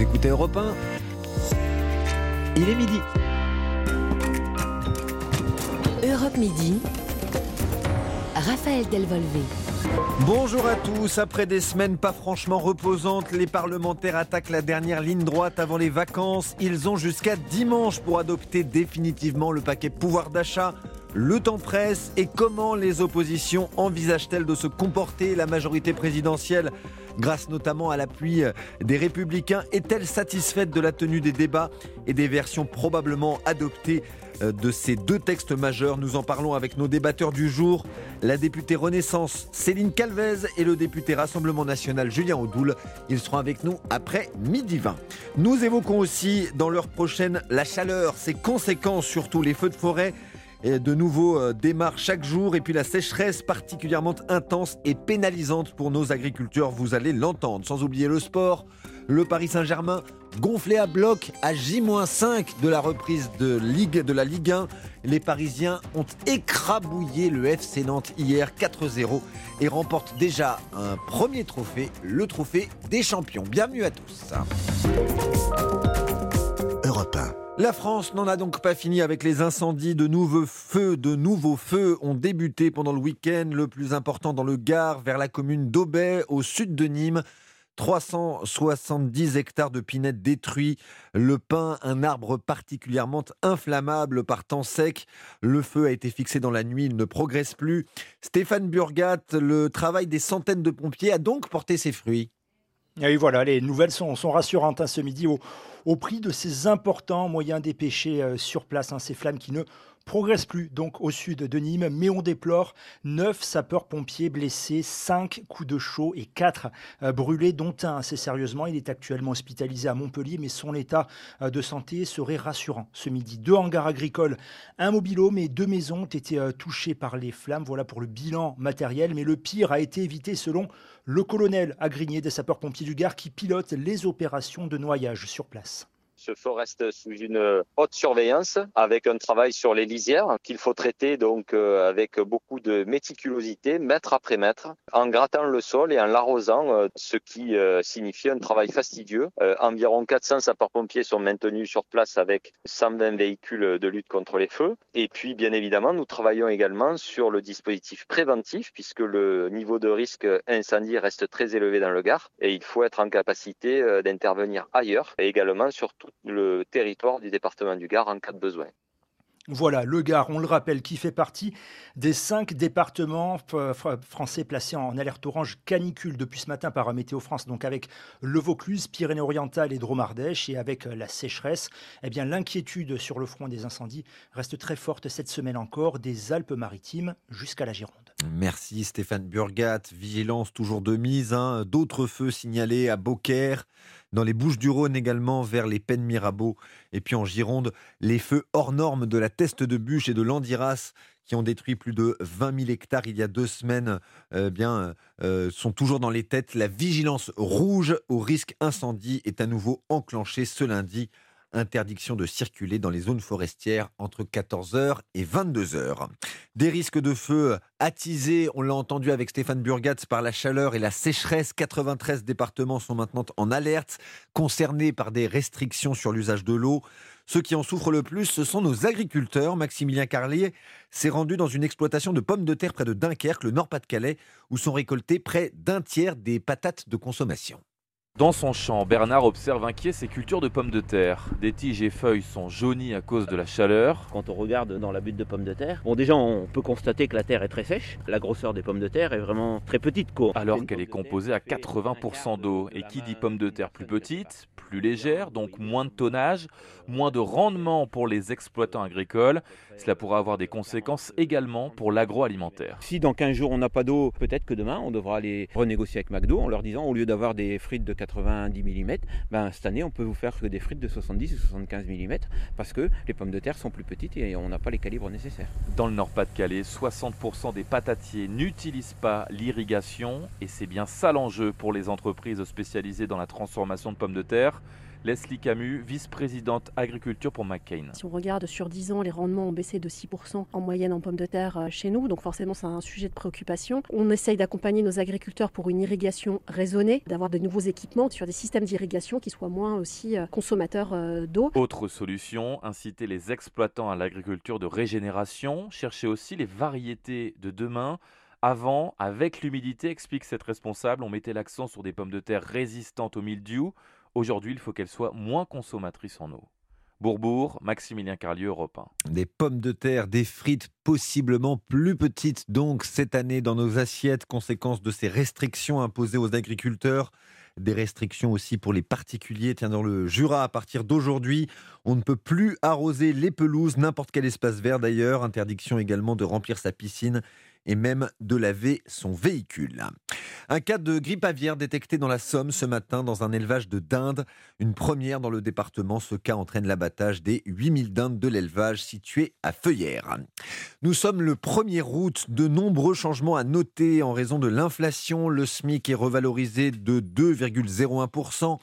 Vous écoutez Europe 1 Il est midi. Europe Midi. Raphaël Delvolvé. Bonjour à tous. Après des semaines pas franchement reposantes, les parlementaires attaquent la dernière ligne droite avant les vacances. Ils ont jusqu'à dimanche pour adopter définitivement le paquet pouvoir d'achat. Le temps presse et comment les oppositions envisagent-elles de se comporter La majorité présidentielle, grâce notamment à l'appui des républicains, est-elle satisfaite de la tenue des débats et des versions probablement adoptées euh, de ces deux textes majeurs? Nous en parlons avec nos débatteurs du jour, la députée Renaissance Céline Calvez et le député Rassemblement National Julien Audoul. Ils seront avec nous après midi 20. Nous évoquons aussi dans l'heure prochaine la chaleur, ses conséquences, surtout les feux de forêt de nouveau euh, démarrent chaque jour et puis la sécheresse particulièrement intense et pénalisante pour nos agriculteurs, vous allez l'entendre. Sans oublier le sport, le Paris Saint-Germain gonflé à bloc à J-5 de la reprise de, Ligue, de la Ligue 1. Les Parisiens ont écrabouillé le FC Nantes hier 4-0 et remportent déjà un premier trophée, le trophée des champions. Bienvenue à tous. Europe 1. La France n'en a donc pas fini avec les incendies. De nouveaux feux, de nouveaux feux ont débuté pendant le week-end. Le plus important dans le Gard, vers la commune d'Aubet, au sud de Nîmes. 370 hectares de pinettes détruits. Le pin, un arbre particulièrement inflammable par temps sec. Le feu a été fixé dans la nuit, il ne progresse plus. Stéphane Burgat, le travail des centaines de pompiers a donc porté ses fruits. Et voilà, les nouvelles sont, rassurantes hein, ce midi au, prix de ces importants moyens dépêchés euh, sur place, hein, ces flammes qui ne progresse plus donc au sud de Nîmes, mais on déplore 9 sapeurs-pompiers blessés, 5 coups de chaud et 4 euh, brûlés, dont un assez sérieusement. Il est actuellement hospitalisé à Montpellier, mais son état euh, de santé serait rassurant. Ce midi, deux hangars agricoles, un mobile mais deux maisons ont été touchées par les flammes. Voilà pour le bilan matériel, mais le pire a été évité selon le colonel Agrigné des sapeurs-pompiers du Gard qui pilote les opérations de noyage sur place. Ce feu reste sous une haute surveillance avec un travail sur les lisières qu'il faut traiter donc euh, avec beaucoup de méticulosité, mètre après mètre, en grattant le sol et en l'arrosant, euh, ce qui euh, signifie un travail fastidieux. Environ 400 sapeurs-pompiers sont maintenus sur place avec 120 véhicules de lutte contre les feux. Et puis, bien évidemment, nous travaillons également sur le dispositif préventif puisque le niveau de risque incendie reste très élevé dans le Gard et il faut être en capacité d'intervenir ailleurs et également sur tout le territoire du département du Gard en cas de besoin. Voilà, le Gard, on le rappelle, qui fait partie des cinq départements français placés en alerte orange canicule depuis ce matin par Météo France, donc avec le Vaucluse, Pyrénées-Orientales et Dromardèche, et avec la sécheresse, eh bien l'inquiétude sur le front des incendies reste très forte cette semaine encore, des Alpes-Maritimes jusqu'à la Gironde. Merci Stéphane Burgat, vigilance toujours de mise, hein. d'autres feux signalés à Beaucaire, dans les Bouches-du-Rhône également, vers les Pennes Mirabeau. Et puis en Gironde, les feux hors normes de la Teste de Bûche et de l'Andiras qui ont détruit plus de 20 000 hectares il y a deux semaines, euh, bien, euh, sont toujours dans les têtes. La vigilance rouge au risque incendie est à nouveau enclenchée ce lundi interdiction de circuler dans les zones forestières entre 14h et 22h. Des risques de feu attisés, on l'a entendu avec Stéphane Burgat, par la chaleur et la sécheresse. 93 départements sont maintenant en alerte, concernés par des restrictions sur l'usage de l'eau. Ceux qui en souffrent le plus, ce sont nos agriculteurs. Maximilien Carlier s'est rendu dans une exploitation de pommes de terre près de Dunkerque, le Nord-Pas-de-Calais, où sont récoltés près d'un tiers des patates de consommation. Dans son champ, Bernard observe inquiet ses cultures de pommes de terre. Des tiges et feuilles sont jaunies à cause de la chaleur. Quand on regarde dans la butte de pommes de terre, bon déjà on peut constater que la terre est très sèche. La grosseur des pommes de terre est vraiment très petite. Quoi. Alors qu'elle est composée à 80% d'eau. Et qui dit pommes de terre plus petites, plus légères, donc moins de tonnage, moins de rendement pour les exploitants agricoles, cela pourra avoir des conséquences également pour l'agroalimentaire. Si dans 15 jours on n'a pas d'eau, peut-être que demain on devra aller renégocier avec McDo en leur disant au lieu d'avoir des frites de 90 mm, ben, cette année on peut vous faire que des frites de 70 ou 75 mm parce que les pommes de terre sont plus petites et on n'a pas les calibres nécessaires. Dans le Nord-Pas-de-Calais, 60% des patatiers n'utilisent pas l'irrigation et c'est bien ça l'enjeu pour les entreprises spécialisées dans la transformation de pommes de terre Leslie Camus, vice-présidente agriculture pour McCain. Si on regarde sur 10 ans, les rendements ont baissé de 6% en moyenne en pommes de terre euh, chez nous, donc forcément c'est un sujet de préoccupation. On essaye d'accompagner nos agriculteurs pour une irrigation raisonnée, d'avoir de nouveaux équipements sur des systèmes d'irrigation qui soient moins aussi euh, consommateurs euh, d'eau. Autre solution, inciter les exploitants à l'agriculture de régénération, chercher aussi les variétés de demain. Avant, avec l'humidité, explique cette responsable, on mettait l'accent sur des pommes de terre résistantes au mildiou Aujourd'hui, il faut qu'elle soit moins consommatrice en eau. Bourbourg, Maximilien Carlieu, Europe 1. Des pommes de terre, des frites possiblement plus petites donc cette année dans nos assiettes, conséquence de ces restrictions imposées aux agriculteurs. Des restrictions aussi pour les particuliers. Tiens, dans le Jura, à partir d'aujourd'hui, on ne peut plus arroser les pelouses, n'importe quel espace vert d'ailleurs. Interdiction également de remplir sa piscine et même de laver son véhicule. Un cas de grippe aviaire détecté dans la Somme ce matin dans un élevage de dindes. Une première dans le département. Ce cas entraîne l'abattage des 8000 dindes de l'élevage situé à Feuillères. Nous sommes le 1er août. De nombreux changements à noter en raison de l'inflation. Le SMIC est revalorisé de 2,01%.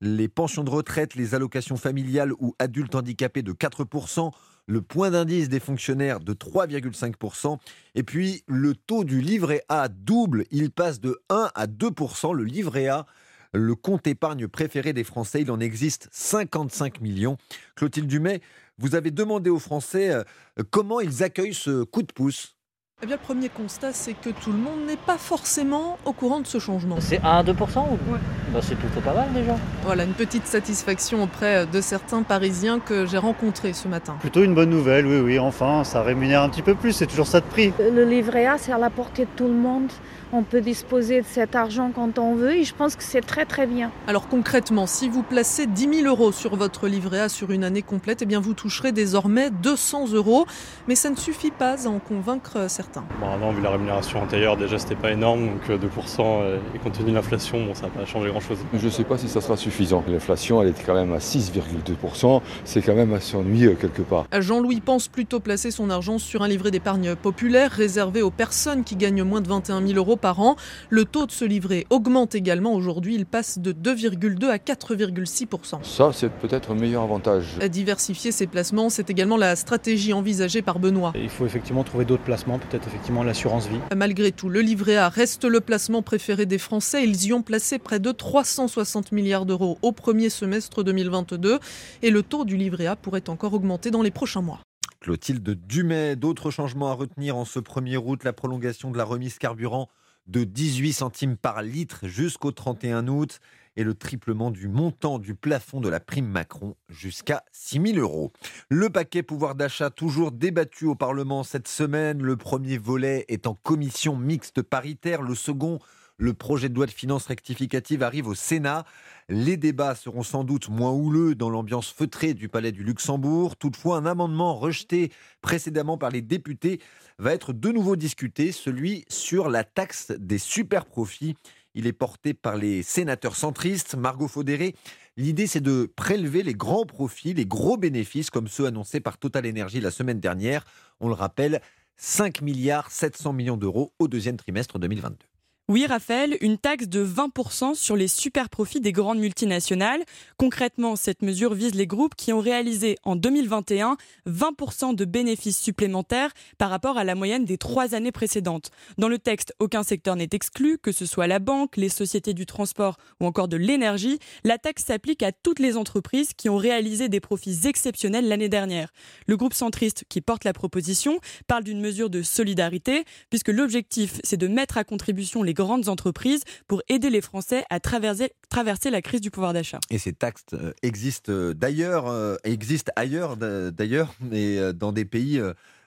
Les pensions de retraite, les allocations familiales ou adultes handicapés de 4% le point d'indice des fonctionnaires de 3,5%. Et puis le taux du livret A double, il passe de 1 à 2%. Le livret A, le compte épargne préféré des Français, il en existe 55 millions. Clotilde Dumay, vous avez demandé aux Français euh, comment ils accueillent ce coup de pouce. Eh bien, le premier constat, c'est que tout le monde n'est pas forcément au courant de ce changement. C'est 1 à 2 ou... Bah, c'est plutôt pas mal déjà. Voilà, une petite satisfaction auprès de certains Parisiens que j'ai rencontrés ce matin. Plutôt une bonne nouvelle, oui, oui, enfin, ça rémunère un petit peu plus, c'est toujours ça de prix. Le livret A, c'est à la portée de tout le monde on peut disposer de cet argent quand on veut et je pense que c'est très très bien. Alors concrètement, si vous placez 10 000 euros sur votre livret A sur une année complète, eh bien vous toucherez désormais 200 euros. Mais ça ne suffit pas à en convaincre certains. Bon, avant, vu la rémunération antérieure, déjà c'était pas énorme, donc 2% euh, euh, et compte tenu de l'inflation, bon, ça n'a pas changé grand-chose. Je ne sais pas si ça sera suffisant. L'inflation, elle est quand même à 6,2%, c'est quand même assez ennuyeux quelque part. Jean-Louis pense plutôt placer son argent sur un livret d'épargne populaire réservé aux personnes qui gagnent moins de 21 000 euros par an. Le taux de ce livret augmente également. Aujourd'hui, il passe de 2,2 à 4,6%. Ça, c'est peut-être un meilleur avantage. Diversifier ses placements, c'est également la stratégie envisagée par Benoît. Il faut effectivement trouver d'autres placements, peut-être effectivement l'assurance vie. Malgré tout, le livret A reste le placement préféré des Français. Ils y ont placé près de 360 milliards d'euros au premier semestre 2022 et le taux du livret A pourrait encore augmenter dans les prochains mois. Clotilde Dumay, d'autres changements à retenir en ce premier août, la prolongation de la remise carburant de 18 centimes par litre jusqu'au 31 août et le triplement du montant du plafond de la prime Macron jusqu'à 6 000 euros. Le paquet pouvoir d'achat toujours débattu au Parlement cette semaine. Le premier volet est en commission mixte paritaire. Le second, le projet de loi de finances rectificative arrive au Sénat. Les débats seront sans doute moins houleux dans l'ambiance feutrée du Palais du Luxembourg. Toutefois, un amendement rejeté précédemment par les députés va être de nouveau discuté, celui sur la taxe des super profits. Il est porté par les sénateurs centristes. Margot Faudéré, l'idée c'est de prélever les grands profits, les gros bénéfices comme ceux annoncés par Total Energy la semaine dernière. On le rappelle, 5 milliards 700 millions d'euros au deuxième trimestre 2022. Oui, Raphaël, une taxe de 20% sur les super profits des grandes multinationales. Concrètement, cette mesure vise les groupes qui ont réalisé en 2021 20% de bénéfices supplémentaires par rapport à la moyenne des trois années précédentes. Dans le texte, aucun secteur n'est exclu, que ce soit la banque, les sociétés du transport ou encore de l'énergie. La taxe s'applique à toutes les entreprises qui ont réalisé des profits exceptionnels l'année dernière. Le groupe centriste qui porte la proposition parle d'une mesure de solidarité, puisque l'objectif, c'est de mettre à contribution les entreprises pour aider les Français à traverser, traverser la crise du pouvoir d'achat. Et ces taxes euh, existent euh, d'ailleurs, euh, existent ailleurs d'ailleurs, mais dans des pays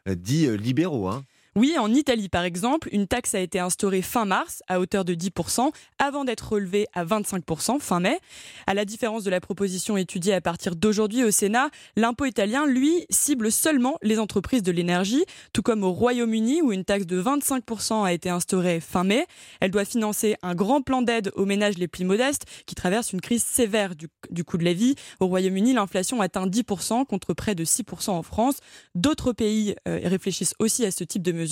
dits libéraux. Hein. Oui, en Italie par exemple, une taxe a été instaurée fin mars à hauteur de 10% avant d'être relevée à 25% fin mai. À la différence de la proposition étudiée à partir d'aujourd'hui au Sénat, l'impôt italien, lui, cible seulement les entreprises de l'énergie, tout comme au Royaume-Uni où une taxe de 25% a été instaurée fin mai. Elle doit financer un grand plan d'aide aux ménages les plus modestes qui traversent une crise sévère du, coût de la vie. Au Royaume-Uni, l'inflation atteint 10% contre près de 6% en France. D'autres pays euh, réfléchissent aussi à ce type de mesures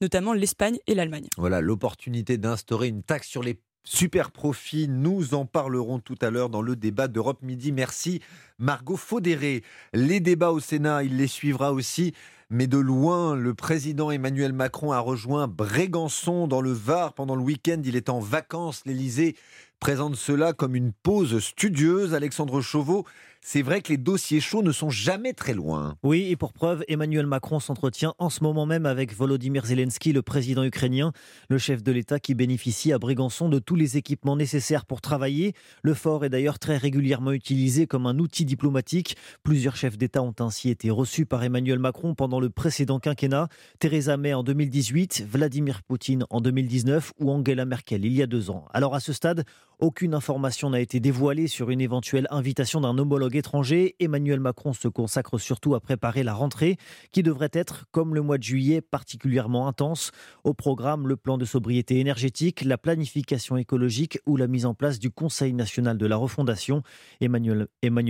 notamment l'Espagne et l'Allemagne. Voilà l'opportunité d'instaurer une taxe sur les super profit. Nous en parlerons tout à l'heure dans le débat d'Europe Midi. Merci Margot Faudéré. Les débats au Sénat, il les suivra aussi. Mais de loin, le président Emmanuel Macron a rejoint Brégançon dans le Var pendant le week-end. Il est en vacances. L'Élysée présente cela comme une pause studieuse. Alexandre Chauveau, c'est vrai que les dossiers chauds ne sont jamais très loin. Oui, et pour preuve, Emmanuel Macron s'entretient en ce moment même avec Volodymyr Zelensky, le président ukrainien, le chef de l'État qui bénéficie à Brégançon de tous les équipements nécessaires pour travailler. Le fort est d'ailleurs très régulièrement utilisé comme un outil diplomatique. Plusieurs chefs d'État ont ainsi été reçus par Emmanuel Macron pendant le précédent quinquennat. Theresa May en 2018, Vladimir Poutine en 2019 ou Angela Merkel il y a deux ans. Alors à ce stade, aucune information n'a été dévoilée sur une éventuelle invitation d'un homologue étranger. Emmanuel Macron se consacre surtout à préparer la rentrée, qui devrait être, comme le mois de juillet, particulièrement intense. Au programme, le plan de sobriété énergétique, la planification écologique ou la mise en place du Conseil national de la refondation. Emmanuel,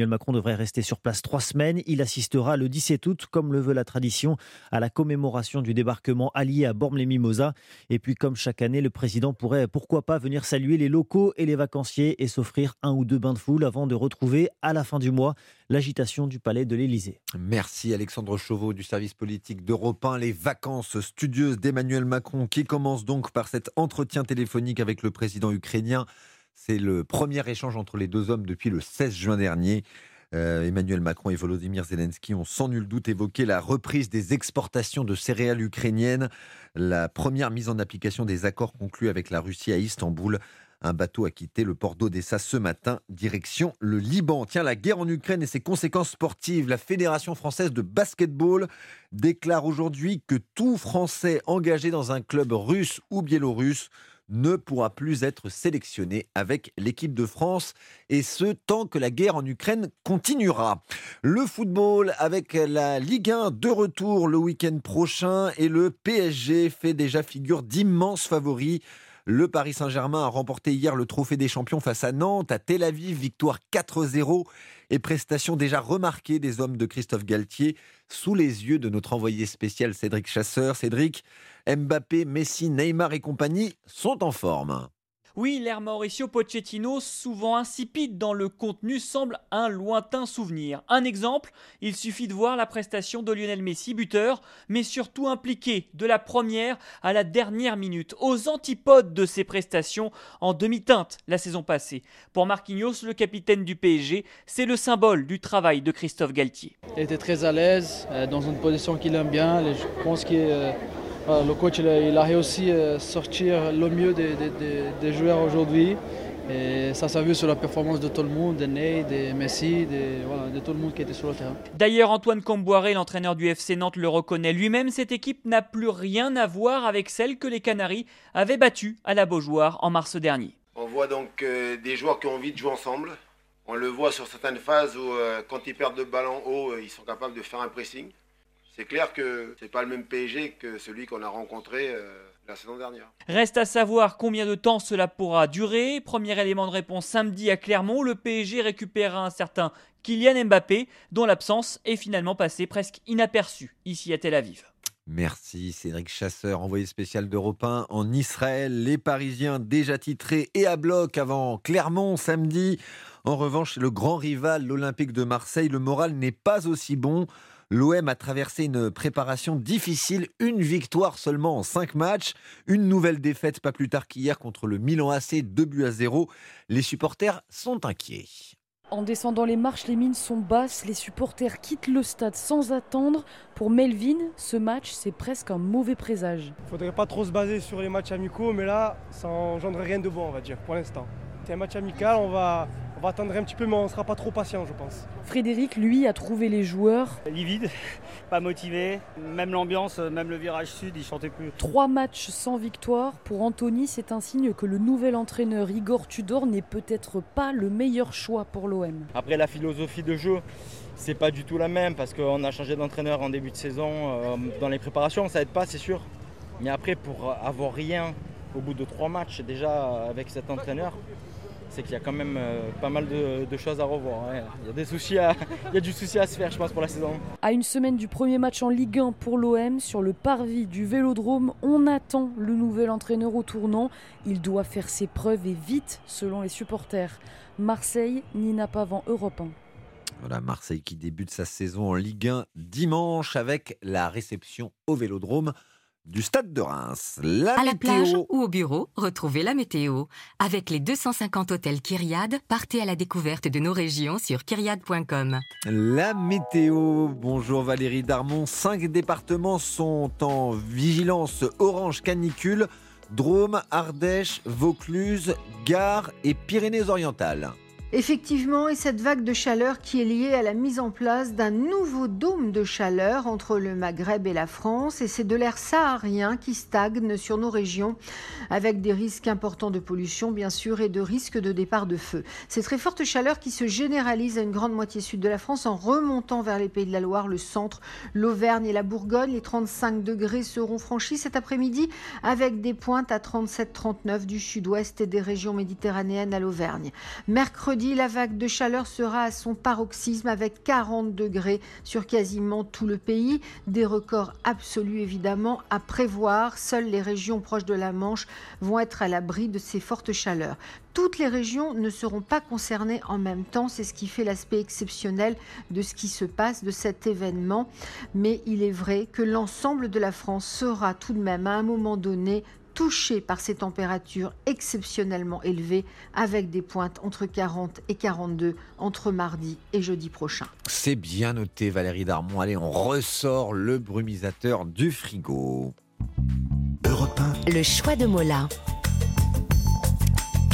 Macron devrait rester sur place trois semaines. Il assistera le 17 août, comme le veut la tradition, à la commémoration du débarquement allié à Bormes-les-Mimosas. Et puis, comme chaque année, le président pourrait, pourquoi pas, venir saluer les locaux et les et s'offrir un ou deux bains de foule avant de retrouver à la fin du mois l'agitation du palais de l'Élysée. Merci Alexandre Chauveau du service politique d'Europe 1. Les vacances studieuses d'Emmanuel Macron qui commencent donc par cet entretien téléphonique avec le président ukrainien. C'est le premier échange entre les deux hommes depuis le 16 juin dernier. Euh, Emmanuel Macron et Volodymyr Zelensky ont sans nul doute évoqué la reprise des exportations de céréales ukrainiennes, la première mise en application des accords conclus avec la Russie à Istanbul un bateau a quitté le port d'Odessa ce matin, direction le Liban. Tiens, la guerre en Ukraine et ses conséquences sportives. La Fédération française de basketball déclare aujourd'hui que tout Français engagé dans un club russe ou biélorusse ne pourra plus être sélectionné avec l'équipe de France, et ce tant que la guerre en Ukraine continuera. Le football avec la Ligue 1 de retour le week-end prochain, et le PSG fait déjà figure d'immenses favoris le Paris Saint-Germain a remporté hier le trophée des champions face à Nantes, à Tel Aviv, victoire 4-0 et prestation déjà remarquée des hommes de Christophe Galtier sous les yeux de notre envoyé spécial Cédric Chasseur. Cédric, Mbappé, Messi, Neymar et compagnie sont en forme. Oui, l'ère Mauricio Pochettino, souvent insipide dans le contenu, semble un lointain souvenir. Un exemple, il suffit de voir la prestation de Lionel Messi, buteur, mais surtout impliqué de la première à la dernière minute, aux antipodes de ses prestations en demi-teinte la saison passée. Pour Marquinhos, le capitaine du PSG, c'est le symbole du travail de Christophe Galtier. Il était très à l'aise, euh, dans une position qu'il aime bien. Je pense qu'il euh, le coach il a, réussi à sortir le mieux des, joueurs aujourd'hui. Et ça s'est vu sur la performance de tout le monde, de Ney, de Messi, de, tout le monde qui était sur le terrain. D'ailleurs, Antoine Comboiré, l'entraîneur du FC Nantes, le reconnaît lui-même. Cette équipe n'a plus rien à voir avec celle que les Canaries avaient battue à la Beaujoire en mars dernier. On voit donc euh, des joueurs qui ont envie de jouer ensemble. On le voit sur certaines phases où, euh, quand ils perdent le ballon haut, euh, ils sont capables de faire un pressing. C'est clair que c'est pas le même PSG que celui qu'on a rencontré euh, la saison dernière. Reste à savoir combien de temps cela pourra durer. Premier élément de réponse samedi à Clermont, le PSG récupérera un certain Kylian Mbappé, dont l'absence est finalement passée presque inaperçue ici à Tel Aviv. Merci Cédric Chasseur, envoyé spécial d'Europe 1 en Israël. Les Parisiens déjà titrés et à bloc avant Clermont samedi. En revanche, le grand rival, l'Olympique de Marseille, le moral n'est pas aussi bon. L'OM a traversé une préparation difficile, une victoire seulement en cinq matchs, une nouvelle défaite pas plus tard qu'hier contre le Milan AC, 2 buts à 0. Les supporters sont inquiets. En descendant les marches, les mines sont basses, les supporters quittent le stade sans attendre. Pour Melvin, ce match, c'est presque un mauvais présage. Il faudrait pas trop se baser sur les matchs amicaux, mais là, ça engendre rien de bon, on va dire, pour l'instant. C'est un match amical, on va, on va attendre un petit peu, mais on ne sera pas trop patient, je pense. Frédéric, lui, a trouvé les joueurs. Livide, pas motivé. Même l'ambiance, même le virage sud, il chantait plus. Trois matchs sans victoire. Pour Anthony, c'est un signe que le nouvel entraîneur Igor Tudor n'est peut-être pas le meilleur choix pour l'OM. Après, la philosophie de jeu, c'est pas du tout la même parce qu'on a changé d'entraîneur en début de saison. Euh, dans les préparations, ça aide pas, c'est sûr. Mais après, pour avoir rien au bout de trois matchs déjà avec cet entraîneur, c'est qu'il y a quand même euh, pas mal de, choses à revoir. Il, y a des soucis il y a du souci à se faire, je pense, pour la saison. À une semaine du premier match en Ligue 1 pour l'OM, sur le parvis du Vélodrome, on attend le nouvel entraîneur au tournant. Il doit faire ses preuves et vite, selon les supporters. Marseille, Nina Pavan, Europe 1. Voilà, Marseille qui débute sa saison en Ligue 1 dimanche avec la réception au Vélodrome du stade de Reims. La à la plage ou au bureau, retrouvez la météo. Avec les 250 hôtels Kyriade, partez à la découverte de nos régions sur kyriade.com. La météo, bonjour Valérie Darmon. Cinq départements sont en vigilance orange canicule. Drôme, Ardèche, Vaucluse, Gare et Pyrénées-Orientales. Effectivement, et cette vague de chaleur qui est liée à la mise en place d'un nouveau dôme de chaleur entre le Maghreb et la France, et c'est de l'air saharien qui stagne sur nos régions, avec des risques importants de pollution, bien sûr, et de risques de départ de feu. Cette très forte chaleur qui se généralise à une grande moitié sud de la France en remontant vers les Pays de la Loire, le centre, l'Auvergne et la Bourgogne. Les 35 degrés seront franchis cet après-midi, avec des pointes à 37-39 du sud-ouest et des régions méditerranéennes à l'Auvergne. Mercredi, la vague de chaleur sera à son paroxysme avec 40 degrés sur quasiment tout le pays. Des records absolus évidemment à prévoir. Seules les régions proches de la Manche vont être à l'abri de ces fortes chaleurs. Toutes les régions ne seront pas concernées en même temps. C'est ce qui fait l'aspect exceptionnel de ce qui se passe, de cet événement. Mais il est vrai que l'ensemble de la France sera tout de même à un moment donné touché par ces températures exceptionnellement élevées avec des pointes entre 40 et 42 entre mardi et jeudi prochain. C'est bien noté Valérie Darmon. Allez, on ressort le brumisateur du frigo. Le choix de Mola.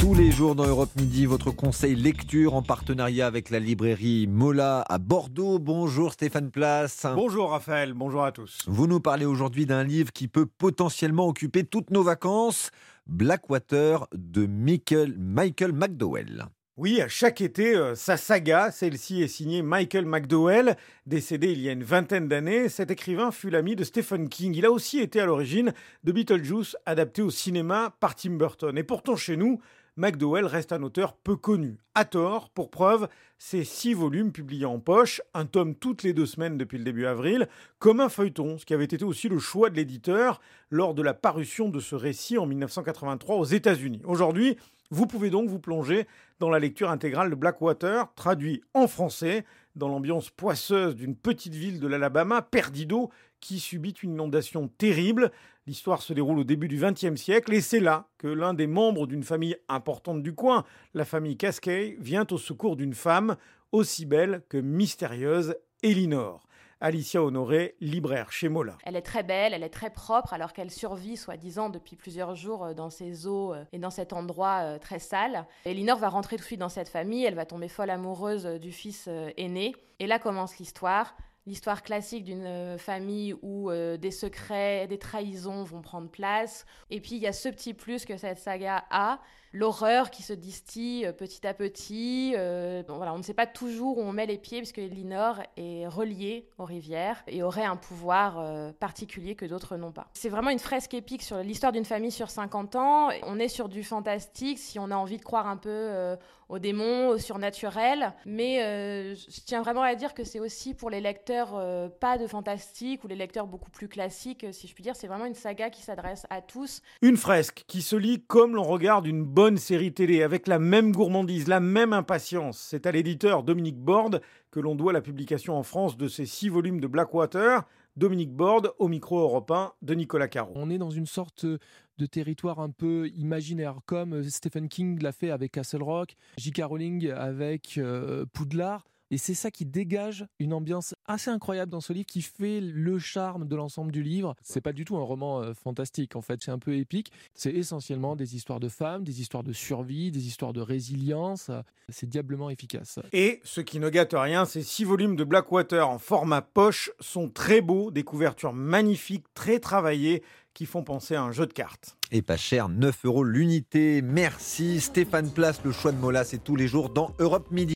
Tous les jours dans Europe Midi, votre conseil lecture en partenariat avec la librairie Mola à Bordeaux. Bonjour Stéphane Place. Bonjour Raphaël, bonjour à tous. Vous nous parlez aujourd'hui d'un livre qui peut potentiellement occuper toutes nos vacances, Blackwater de Michael, Michael McDowell. Oui, chaque été, euh, sa saga, celle-ci est signée Michael McDowell, décédé il y a une vingtaine d'années. Cet écrivain fut l'ami de Stephen King. Il a aussi été à l'origine de Beetlejuice, adapté au cinéma par Tim Burton. Et pourtant, chez nous, McDowell reste un auteur peu connu. À tort, pour preuve, ses six volumes publiés en poche, un tome toutes les deux semaines depuis le début avril, comme un feuilleton, ce qui avait été aussi le choix de l'éditeur lors de la parution de ce récit en 1983 aux États-Unis. Aujourd'hui, vous pouvez donc vous plonger dans la lecture intégrale de Blackwater, traduit en français, dans l'ambiance poisseuse d'une petite ville de l'Alabama, Perdido, qui subit une inondation terrible. L'histoire se déroule au début du XXe siècle et c'est là que l'un des membres d'une famille importante du coin, la famille Cascade, vient au secours d'une femme aussi belle que mystérieuse, Elinor. Alicia Honoré, libraire chez Mola. Elle est très belle, elle est très propre, alors qu'elle survit, soi-disant, depuis plusieurs jours euh, dans ces eaux euh, et dans cet endroit euh, très sale. Elinor va rentrer tout de suite dans cette famille, elle va tomber folle amoureuse du fils aîné. Et là commence l'histoire l'histoire classique d'une euh, famille où euh, des secrets, des trahisons vont prendre place. Et puis il y a ce petit plus que cette saga a, l'horreur qui se distille euh, petit à petit. voilà, on ne sait pas toujours où on met les pieds puisque Elinor est reliée aux rivières et aurait un pouvoir particulier que d'autres n'ont pas. C'est vraiment une fresque épique sur l'histoire d'une famille sur 50 ans. On est sur du fantastique si on a envie de croire un peu aux démons, au surnaturel. Mais euh, je tiens vraiment à dire que c'est aussi pour les lecteurs euh, pas de fantastique ou les lecteurs beaucoup plus classiques, si je puis dire. C'est vraiment une saga qui s'adresse à tous. Une fresque qui se lit comme l'on regarde une bonne série télé, avec la même gourmandise, la même impatience. C'est à l'éditeur Dominique Borde que l'on doit la publication en France de ces six volumes de Blackwater. Dominique Borde au micro européen de Nicolas Caro. On est dans une sorte de territoire un peu imaginaire, comme Stephen King l'a fait avec Castle Rock, J.K. Rowling avec euh, Poudlard. Et c'est ça qui dégage une ambiance assez incroyable dans ce livre qui fait le charme de l'ensemble du livre. C'est pas du tout un roman euh, fantastique en fait, c'est un peu épique. C'est essentiellement des histoires de femmes, des histoires de survie, des histoires de résilience. C'est diablement efficace. Et ce qui ne gâte rien, ces six volumes de Blackwater en format poche sont très beaux, des couvertures magnifiques, très travaillées qui font penser à un jeu de cartes. Et pas cher, 9 euros l'unité. Merci Stéphane Place, le choix de Mola, c'est tous les jours dans Europe Midi.